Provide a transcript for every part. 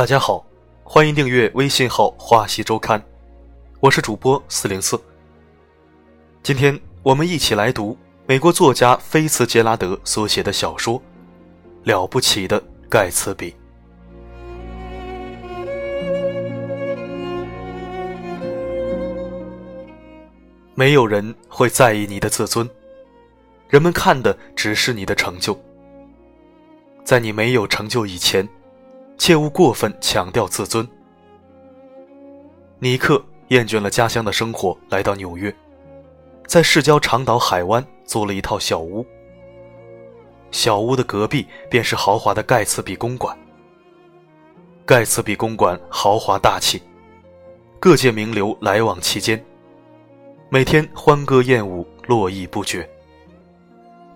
大家好，欢迎订阅微信号“花溪周刊”，我是主播四零四。今天我们一起来读美国作家菲茨杰拉德所写的小说《了不起的盖茨比》。没有人会在意你的自尊，人们看的只是你的成就。在你没有成就以前，切勿过分强调自尊。尼克厌倦了家乡的生活，来到纽约，在市郊长岛海湾租了一套小屋。小屋的隔壁便是豪华的盖茨比公馆。盖茨比公馆豪华大气，各界名流来往其间。每天欢歌艳舞，络绎不绝。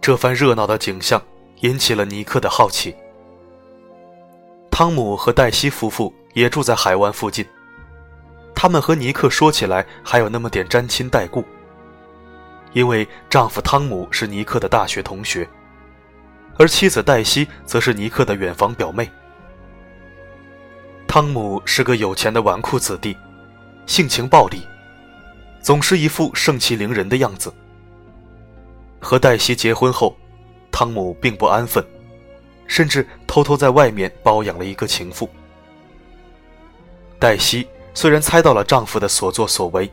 这番热闹的景象引起了尼克的好奇。汤姆和黛西夫妇也住在海湾附近，他们和尼克说起来还有那么点沾亲带故。因为丈夫汤姆是尼克的大学同学，而妻子黛西则是尼克的远房表妹。汤姆是个有钱的纨绔子弟，性情暴戾。总是一副盛气凌人的样子。和黛西结婚后，汤姆并不安分，甚至偷偷在外面包养了一个情妇。黛西虽然猜到了丈夫的所作所为，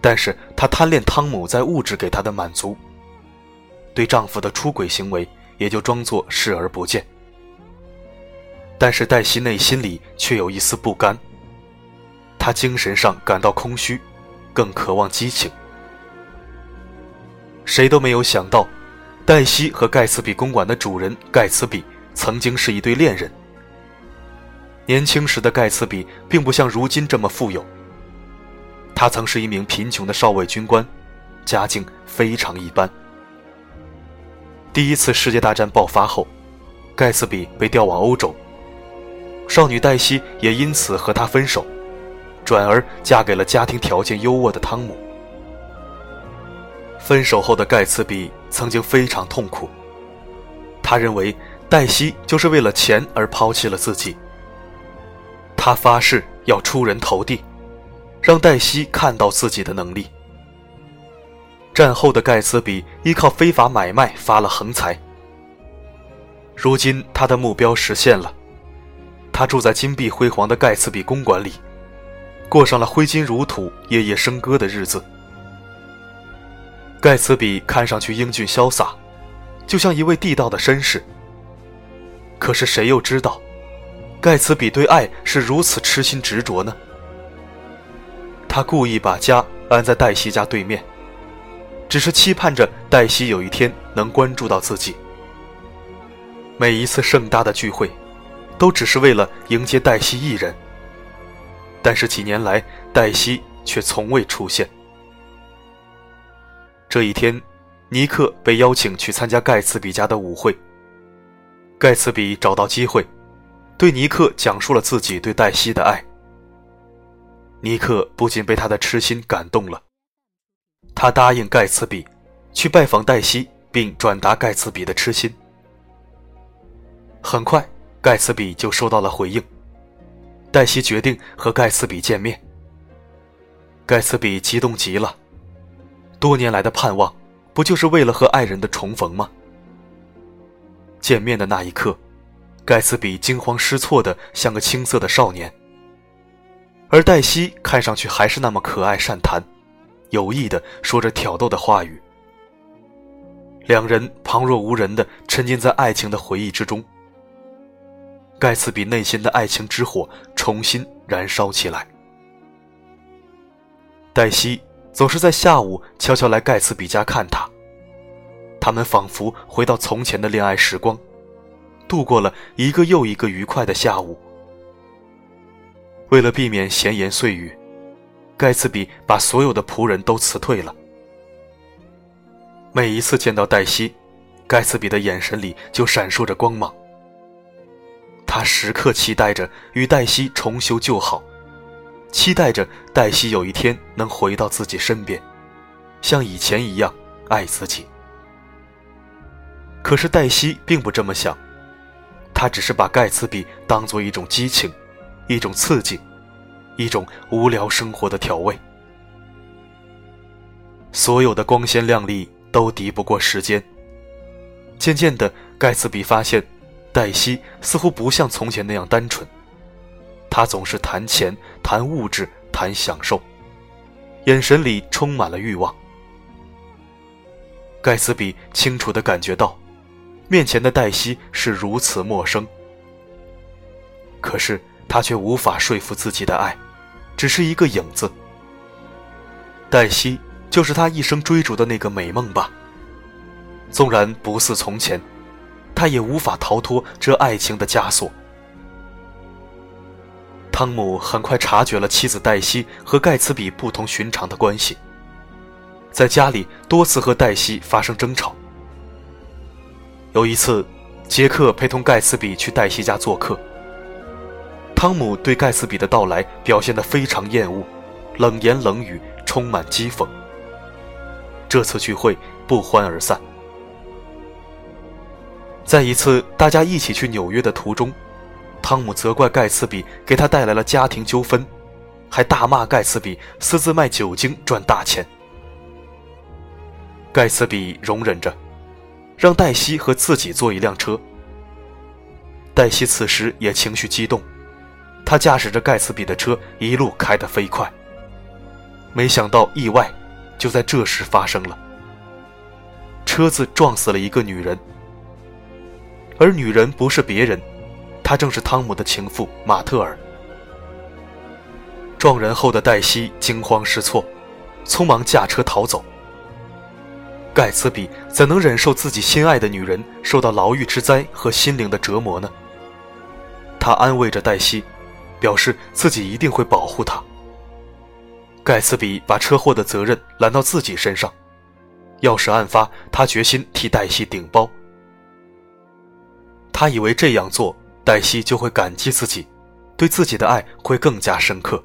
但是她贪恋汤姆在物质给她的满足，对丈夫的出轨行为也就装作视而不见。但是黛西内心里却有一丝不甘，她精神上感到空虚。更渴望激情。谁都没有想到，黛西和盖茨比公馆的主人盖茨比曾经是一对恋人。年轻时的盖茨比并不像如今这么富有，他曾是一名贫穷的少尉军官，家境非常一般。第一次世界大战爆发后，盖茨比被调往欧洲，少女黛西也因此和他分手。转而嫁给了家庭条件优渥的汤姆。分手后的盖茨比曾经非常痛苦，他认为黛西就是为了钱而抛弃了自己。他发誓要出人头地，让黛西看到自己的能力。战后的盖茨比依靠非法买卖发了横财，如今他的目标实现了，他住在金碧辉煌的盖茨比公馆里。过上了挥金如土、夜夜笙歌的日子。盖茨比看上去英俊潇洒，就像一位地道的绅士。可是谁又知道，盖茨比对爱是如此痴心执着呢？他故意把家安在黛西家对面，只是期盼着黛西有一天能关注到自己。每一次盛大的聚会，都只是为了迎接黛西一人。但是几年来，黛西却从未出现。这一天，尼克被邀请去参加盖茨比家的舞会。盖茨比找到机会，对尼克讲述了自己对黛西的爱。尼克不仅被他的痴心感动了，他答应盖茨比去拜访黛西，并转达盖茨比的痴心。很快，盖茨比就收到了回应。黛西决定和盖茨比见面。盖茨比激动极了，多年来的盼望，不就是为了和爱人的重逢吗？见面的那一刻，盖茨比惊慌失措的像个青涩的少年，而黛西看上去还是那么可爱善谈，有意的说着挑逗的话语。两人旁若无人的沉浸在爱情的回忆之中。盖茨比内心的爱情之火重新燃烧起来。黛西总是在下午悄悄来盖茨比家看他。他们仿佛回到从前的恋爱时光，度过了一个又一个愉快的下午。为了避免闲言碎语，盖茨比把所有的仆人都辞退了。每一次见到黛西，盖茨比的眼神里就闪烁着光芒。他时刻期待着与黛西重修旧好，期待着黛西有一天能回到自己身边，像以前一样爱自己。可是黛西并不这么想，她只是把盖茨比当做一种激情，一种刺激，一种无聊生活的调味。所有的光鲜亮丽都敌不过时间。渐渐的，盖茨比发现，黛西似乎不像从前那样单纯。他总是谈钱、谈物质、谈享受，眼神里充满了欲望。盖茨比清楚地感觉到，面前的黛西是如此陌生。可是他却无法说服自己的爱，只是一个影子。黛西就是他一生追逐的那个美梦吧。纵然不似从前，他也无法逃脱这爱情的枷锁。汤姆很快察觉了妻子黛西和盖茨比不同寻常的关系，在家里多次和黛西发生争吵。有一次，杰克陪同盖茨比去黛西家做客，汤姆对盖茨比的到来表现得非常厌恶，冷言冷语，充满讥讽。这次聚会不欢而散。在一次大家一起去纽约的途中。汤姆责怪盖茨比给他带来了家庭纠纷，还大骂盖茨比私自卖酒精赚大钱。盖茨比容忍着，让黛西和自己坐一辆车。黛西此时也情绪激动，她驾驶着盖茨比的车一路开得飞快。没想到意外就在这时发生了，车子撞死了一个女人，而女人不是别人。她正是汤姆的情妇马特尔。撞人后的黛西惊慌失措，匆忙驾车逃走。盖茨比怎能忍受自己心爱的女人受到牢狱之灾和心灵的折磨呢？他安慰着黛西，表示自己一定会保护她。盖茨比把车祸的责任揽到自己身上，要是案发，他决心替黛西顶包。他以为这样做。黛西就会感激自己，对自己的爱会更加深刻。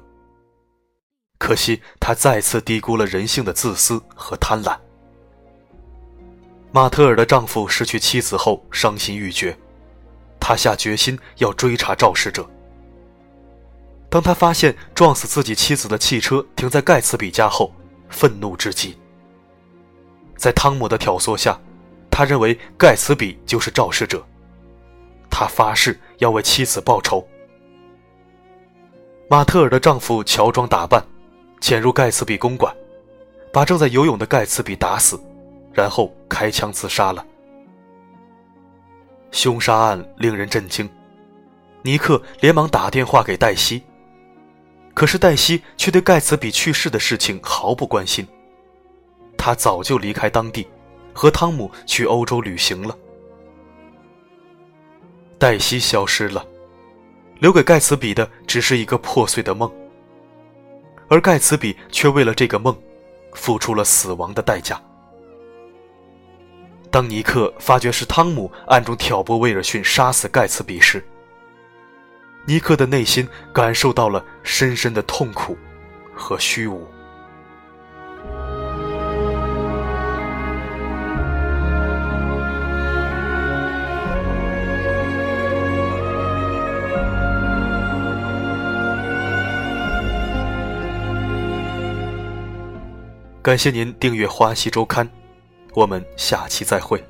可惜他再次低估了人性的自私和贪婪。马特尔的丈夫失去妻子后伤心欲绝，他下决心要追查肇事者。当他发现撞死自己妻子的汽车停在盖茨比家后，愤怒至极。在汤姆的挑唆下，他认为盖茨比就是肇事者。他发誓要为妻子报仇。马特尔的丈夫乔装打扮，潜入盖茨比公馆，把正在游泳的盖茨比打死，然后开枪自杀了。凶杀案令人震惊，尼克连忙打电话给黛西，可是黛西却对盖茨比去世的事情毫不关心。他早就离开当地，和汤姆去欧洲旅行了。黛西消失了，留给盖茨比的只是一个破碎的梦，而盖茨比却为了这个梦，付出了死亡的代价。当尼克发觉是汤姆暗中挑拨威尔逊杀死盖茨比时，尼克的内心感受到了深深的痛苦和虚无。感谢您订阅《花溪周刊》，我们下期再会。